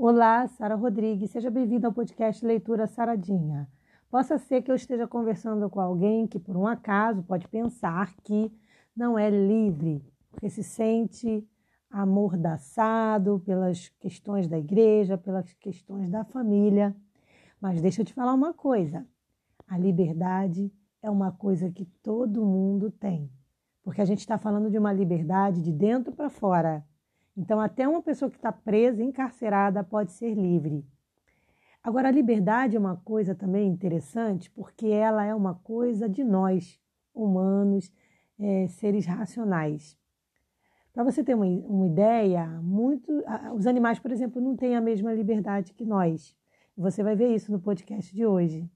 Olá, Sara Rodrigues, seja bem-vinda ao podcast Leitura Saradinha. Possa ser que eu esteja conversando com alguém que, por um acaso, pode pensar que não é livre, porque se sente amordaçado pelas questões da igreja, pelas questões da família. Mas deixa eu te falar uma coisa: a liberdade é uma coisa que todo mundo tem, porque a gente está falando de uma liberdade de dentro para fora. Então, até uma pessoa que está presa, encarcerada, pode ser livre. Agora, a liberdade é uma coisa também interessante, porque ela é uma coisa de nós, humanos, é, seres racionais. Para você ter uma, uma ideia, muito, os animais, por exemplo, não têm a mesma liberdade que nós. Você vai ver isso no podcast de hoje.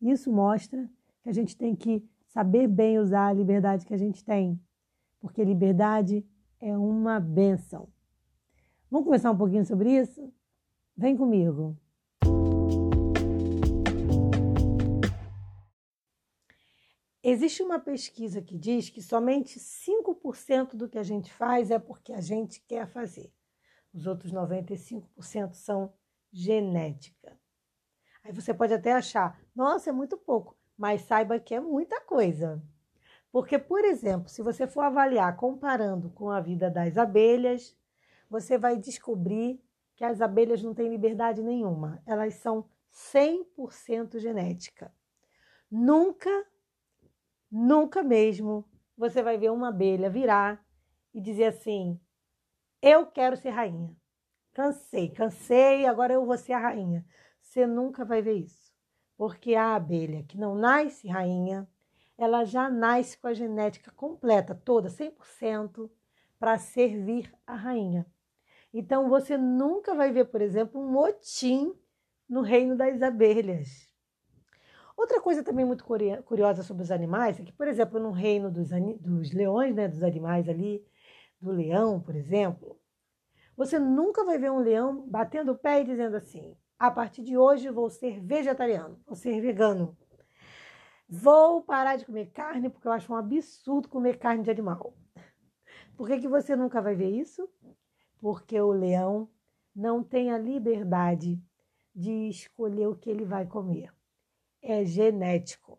Isso mostra que a gente tem que saber bem usar a liberdade que a gente tem, porque liberdade é uma benção. Vamos conversar um pouquinho sobre isso? Vem comigo. Existe uma pesquisa que diz que somente 5% do que a gente faz é porque a gente quer fazer. Os outros 95% são genética. Aí você pode até achar, nossa, é muito pouco, mas saiba que é muita coisa. Porque, por exemplo, se você for avaliar comparando com a vida das abelhas, você vai descobrir que as abelhas não têm liberdade nenhuma. Elas são 100% genética. Nunca, nunca mesmo você vai ver uma abelha virar e dizer assim: Eu quero ser rainha. Cansei, cansei, agora eu vou ser a rainha. Você nunca vai ver isso. Porque a abelha que não nasce rainha, ela já nasce com a genética completa, toda, 100%, para servir a rainha. Então você nunca vai ver, por exemplo, um motim no reino das abelhas. Outra coisa também muito curiosa sobre os animais é que, por exemplo, no reino dos, dos leões, né, dos animais ali, do leão, por exemplo, você nunca vai ver um leão batendo o pé e dizendo assim: a partir de hoje vou ser vegetariano, vou ser vegano. Vou parar de comer carne porque eu acho um absurdo comer carne de animal. Por que, que você nunca vai ver isso? Porque o leão não tem a liberdade de escolher o que ele vai comer. É genético.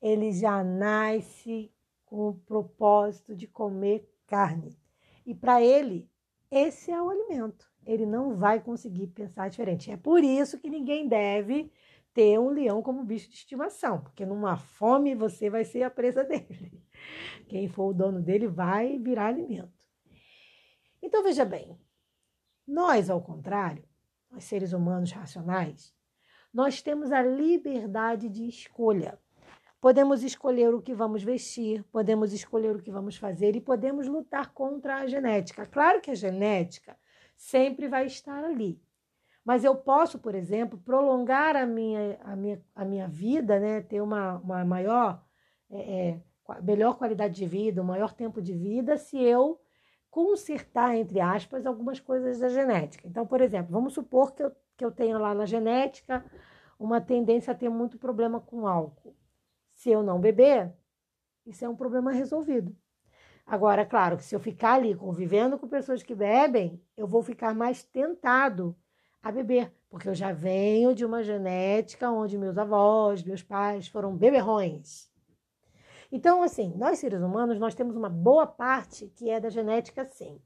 Ele já nasce com o propósito de comer carne. E para ele, esse é o alimento. Ele não vai conseguir pensar diferente. É por isso que ninguém deve ter um leão como bicho de estimação, porque numa fome você vai ser a presa dele. Quem for o dono dele vai virar alimento. Então veja bem, nós, ao contrário, nós seres humanos racionais, nós temos a liberdade de escolha. Podemos escolher o que vamos vestir, podemos escolher o que vamos fazer e podemos lutar contra a genética. Claro que a genética sempre vai estar ali. Mas eu posso, por exemplo, prolongar a minha, a minha, a minha vida, né? ter uma, uma maior, é, é, melhor qualidade de vida, um maior tempo de vida, se eu consertar, entre aspas, algumas coisas da genética. Então, por exemplo, vamos supor que eu, que eu tenha lá na genética uma tendência a ter muito problema com álcool. Se eu não beber, isso é um problema resolvido. Agora, claro que se eu ficar ali convivendo com pessoas que bebem, eu vou ficar mais tentado a beber, porque eu já venho de uma genética onde meus avós, meus pais foram beberrões. Então, assim, nós seres humanos, nós temos uma boa parte que é da genética, sim.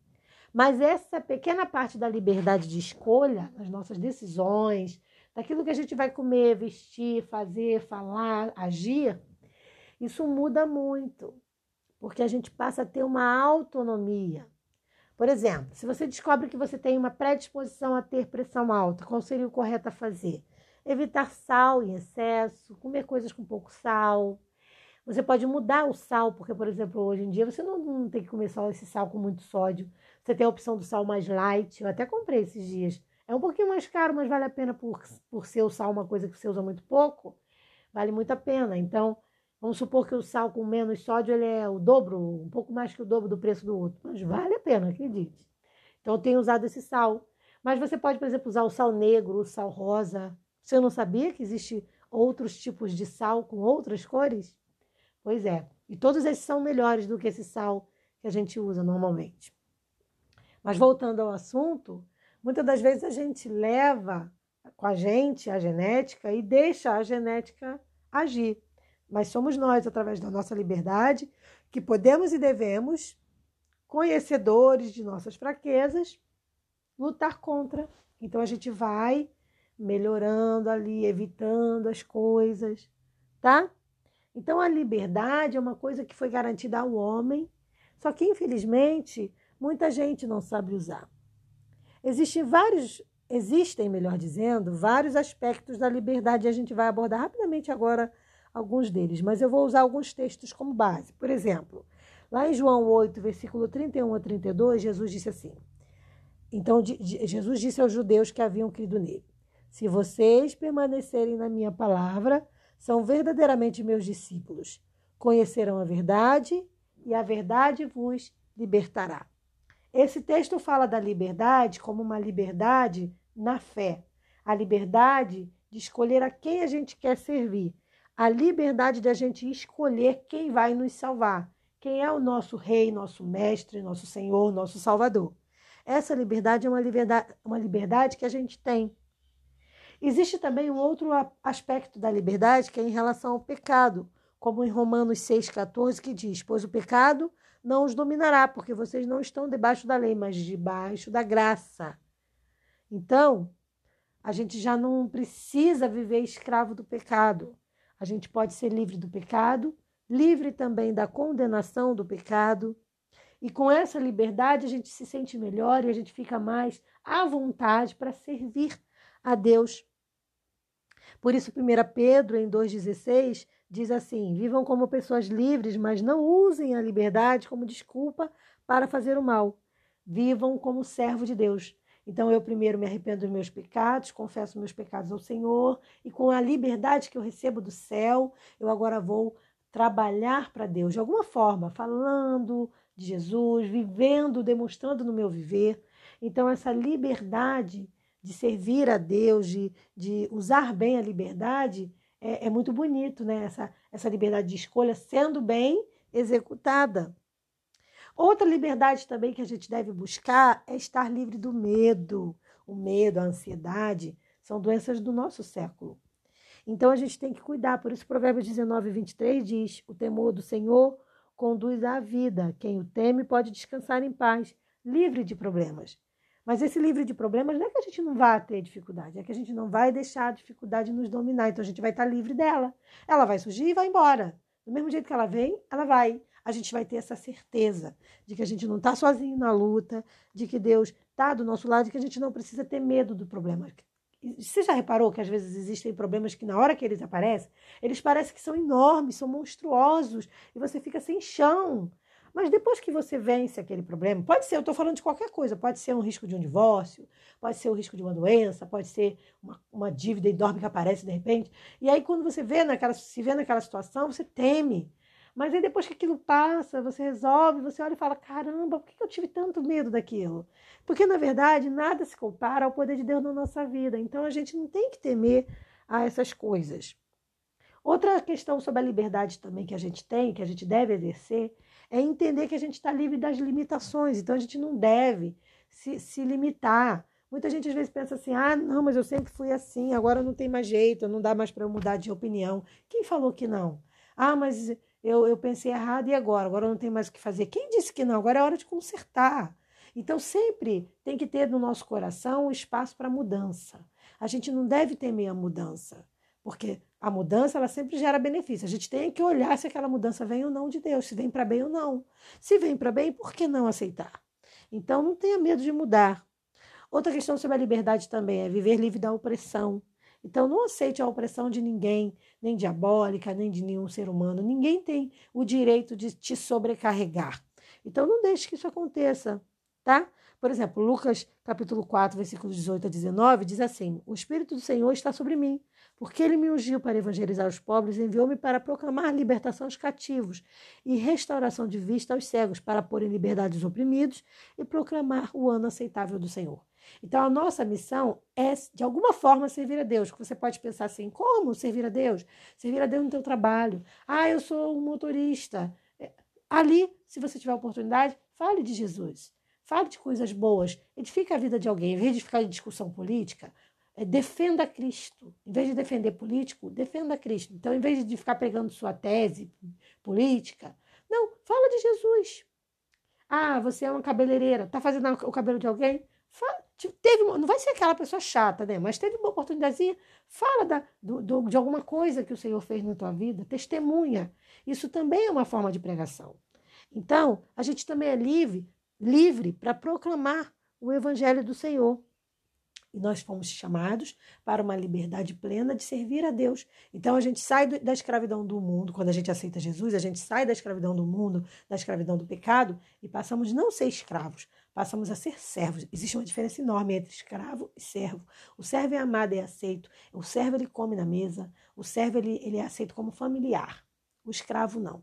Mas essa pequena parte da liberdade de escolha, das nossas decisões, daquilo que a gente vai comer, vestir, fazer, falar, agir, isso muda muito, porque a gente passa a ter uma autonomia. Por exemplo, se você descobre que você tem uma predisposição a ter pressão alta, qual seria o correto a fazer? Evitar sal em excesso, comer coisas com pouco sal. Você pode mudar o sal, porque, por exemplo, hoje em dia você não, não tem que comer só esse sal com muito sódio. Você tem a opção do sal mais light. Eu até comprei esses dias. É um pouquinho mais caro, mas vale a pena por, por ser o sal uma coisa que você usa muito pouco. Vale muito a pena. Então, Vamos supor que o sal com menos sódio ele é o dobro, um pouco mais que o dobro do preço do outro. Mas vale a pena, acredite. Então eu tenho usado esse sal. Mas você pode, por exemplo, usar o sal negro, o sal rosa. Você não sabia que existe outros tipos de sal com outras cores? Pois é. E todos esses são melhores do que esse sal que a gente usa normalmente. Mas voltando ao assunto, Muitas das vezes a gente leva com a gente a genética e deixa a genética agir. Mas somos nós, através da nossa liberdade, que podemos e devemos, conhecedores de nossas fraquezas, lutar contra. Então a gente vai melhorando ali, evitando as coisas, tá? Então a liberdade é uma coisa que foi garantida ao homem, só que infelizmente muita gente não sabe usar. Existem vários, existem, melhor dizendo, vários aspectos da liberdade e a gente vai abordar rapidamente agora alguns deles, mas eu vou usar alguns textos como base. Por exemplo, lá em João 8, versículo 31 a 32, Jesus disse assim: Então Jesus disse aos judeus que haviam crido nele: Se vocês permanecerem na minha palavra, são verdadeiramente meus discípulos. Conhecerão a verdade e a verdade vos libertará. Esse texto fala da liberdade como uma liberdade na fé, a liberdade de escolher a quem a gente quer servir, a liberdade de a gente escolher quem vai nos salvar, quem é o nosso rei, nosso mestre, nosso senhor, nosso salvador. Essa liberdade é uma liberdade, uma liberdade que a gente tem. Existe também um outro aspecto da liberdade que é em relação ao pecado, como em Romanos 6,14, que diz: Pois o pecado não os dominará, porque vocês não estão debaixo da lei, mas debaixo da graça. Então, a gente já não precisa viver escravo do pecado. A gente pode ser livre do pecado, livre também da condenação do pecado. E com essa liberdade a gente se sente melhor e a gente fica mais à vontade para servir a Deus. Por isso, 1 Pedro, em 2,16, diz assim: Vivam como pessoas livres, mas não usem a liberdade como desculpa para fazer o mal. Vivam como servo de Deus. Então, eu primeiro me arrependo dos meus pecados, confesso meus pecados ao Senhor, e com a liberdade que eu recebo do céu, eu agora vou trabalhar para Deus de alguma forma, falando de Jesus, vivendo, demonstrando no meu viver. Então, essa liberdade de servir a Deus, de, de usar bem a liberdade, é, é muito bonito, né? Essa, essa liberdade de escolha sendo bem executada. Outra liberdade também que a gente deve buscar é estar livre do medo. O medo, a ansiedade, são doenças do nosso século. Então a gente tem que cuidar. Por isso, Provérbios 19, 23 diz: O temor do Senhor conduz à vida. Quem o teme pode descansar em paz, livre de problemas. Mas esse livre de problemas não é que a gente não vá ter dificuldade, é que a gente não vai deixar a dificuldade nos dominar. Então a gente vai estar livre dela. Ela vai surgir e vai embora. Do mesmo jeito que ela vem, ela vai. A gente vai ter essa certeza de que a gente não está sozinho na luta, de que Deus está do nosso lado, de que a gente não precisa ter medo do problema. Você já reparou que às vezes existem problemas que na hora que eles aparecem, eles parecem que são enormes, são monstruosos, e você fica sem chão. Mas depois que você vence aquele problema, pode ser, eu estou falando de qualquer coisa, pode ser um risco de um divórcio, pode ser o risco de uma doença, pode ser uma, uma dívida enorme que aparece de repente. E aí, quando você vê naquela, se vê naquela situação, você teme. Mas aí depois que aquilo passa, você resolve, você olha e fala: caramba, por que eu tive tanto medo daquilo? Porque, na verdade, nada se compara ao poder de Deus na nossa vida. Então a gente não tem que temer a essas coisas. Outra questão sobre a liberdade também que a gente tem, que a gente deve exercer, é entender que a gente está livre das limitações, então a gente não deve se, se limitar. Muita gente às vezes pensa assim: ah, não, mas eu sempre fui assim, agora não tem mais jeito, não dá mais para eu mudar de opinião. Quem falou que não? Ah, mas eu, eu pensei errado e agora? Agora não tem mais o que fazer. Quem disse que não? Agora é hora de consertar. Então sempre tem que ter no nosso coração um espaço para mudança. A gente não deve temer a mudança, porque a mudança ela sempre gera benefício. A gente tem que olhar se aquela mudança vem ou não de Deus, se vem para bem ou não. Se vem para bem, por que não aceitar? Então não tenha medo de mudar. Outra questão sobre a liberdade também é viver livre da opressão. Então não aceite a opressão de ninguém, nem diabólica, nem de nenhum ser humano. Ninguém tem o direito de te sobrecarregar. Então não deixe que isso aconteça, tá? Por exemplo, Lucas capítulo 4, versículos 18 a 19 diz assim: O espírito do Senhor está sobre mim, porque ele me ungiu para evangelizar os pobres, enviou-me para proclamar libertação aos cativos e restauração de vista aos cegos, para pôr em liberdade os oprimidos e proclamar o ano aceitável do Senhor. Então, a nossa missão é, de alguma forma, servir a Deus. Você pode pensar assim: como servir a Deus? Servir a Deus no teu trabalho. Ah, eu sou um motorista. É, ali, se você tiver oportunidade, fale de Jesus. Fale de coisas boas, edifique a vida de alguém. Em vez de ficar em discussão política, é, defenda Cristo. Em vez de defender político, defenda Cristo. Então, em vez de ficar pegando sua tese política, não, fala de Jesus. Ah, você é uma cabeleireira, está fazendo o cabelo de alguém? Fala, teve, não vai ser aquela pessoa chata, né? Mas teve uma oportunidadezinha. Fala da, do, do, de alguma coisa que o Senhor fez na tua vida. Testemunha. Isso também é uma forma de pregação. Então, a gente também é livre, livre para proclamar o evangelho do Senhor. E nós fomos chamados para uma liberdade plena de servir a Deus. Então a gente sai da escravidão do mundo, quando a gente aceita Jesus, a gente sai da escravidão do mundo, da escravidão do pecado e passamos não ser escravos, passamos a ser servos. Existe uma diferença enorme entre escravo e servo. O servo é amado e é aceito. O servo ele come na mesa. O servo ele, ele é aceito como familiar. O escravo não.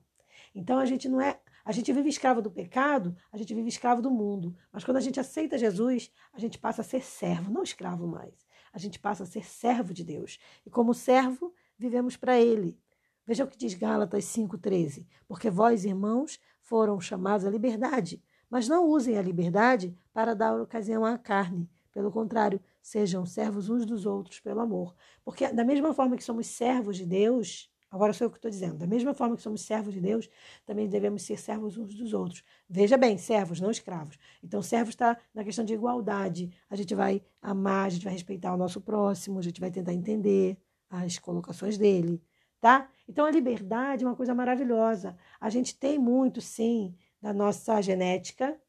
Então a gente não é a gente vive escravo do pecado, a gente vive escravo do mundo. Mas quando a gente aceita Jesus, a gente passa a ser servo, não escravo mais. A gente passa a ser servo de Deus. E como servo, vivemos para Ele. Veja o que diz Gálatas 5,13. Porque vós, irmãos, foram chamados à liberdade, mas não usem a liberdade para dar ocasião à carne. Pelo contrário, sejam servos uns dos outros pelo amor. Porque, da mesma forma que somos servos de Deus, Agora sou eu que estou dizendo. Da mesma forma que somos servos de Deus, também devemos ser servos uns dos outros. Veja bem, servos, não escravos. Então, servos está na questão de igualdade. A gente vai amar, a gente vai respeitar o nosso próximo, a gente vai tentar entender as colocações dele, tá? Então, a liberdade é uma coisa maravilhosa. A gente tem muito, sim, da nossa genética,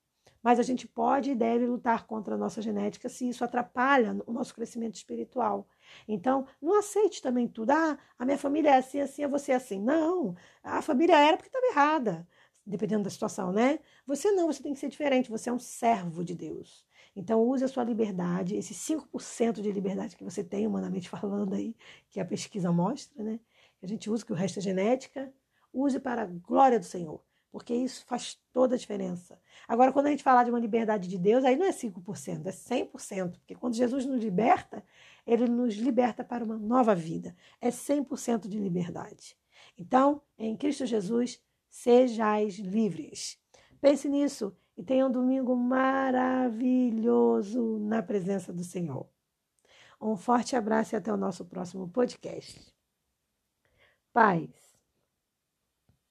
mas a gente pode e deve lutar contra a nossa genética se isso atrapalha o nosso crescimento espiritual. Então, não aceite também tudo. Ah, a minha família é assim, assim, vou ser assim. Não, a família era porque estava errada, dependendo da situação, né? Você não, você tem que ser diferente, você é um servo de Deus. Então, use a sua liberdade, esse 5% de liberdade que você tem, humanamente falando aí, que a pesquisa mostra, né? Que a gente usa, que o resto é genética, use para a glória do Senhor porque isso faz toda a diferença. Agora, quando a gente falar de uma liberdade de Deus, aí não é 5%, é 100%, porque quando Jesus nos liberta, ele nos liberta para uma nova vida. É 100% de liberdade. Então, em Cristo Jesus, sejais livres. Pense nisso e tenha um domingo maravilhoso na presença do Senhor. Um forte abraço e até o nosso próximo podcast. Paz.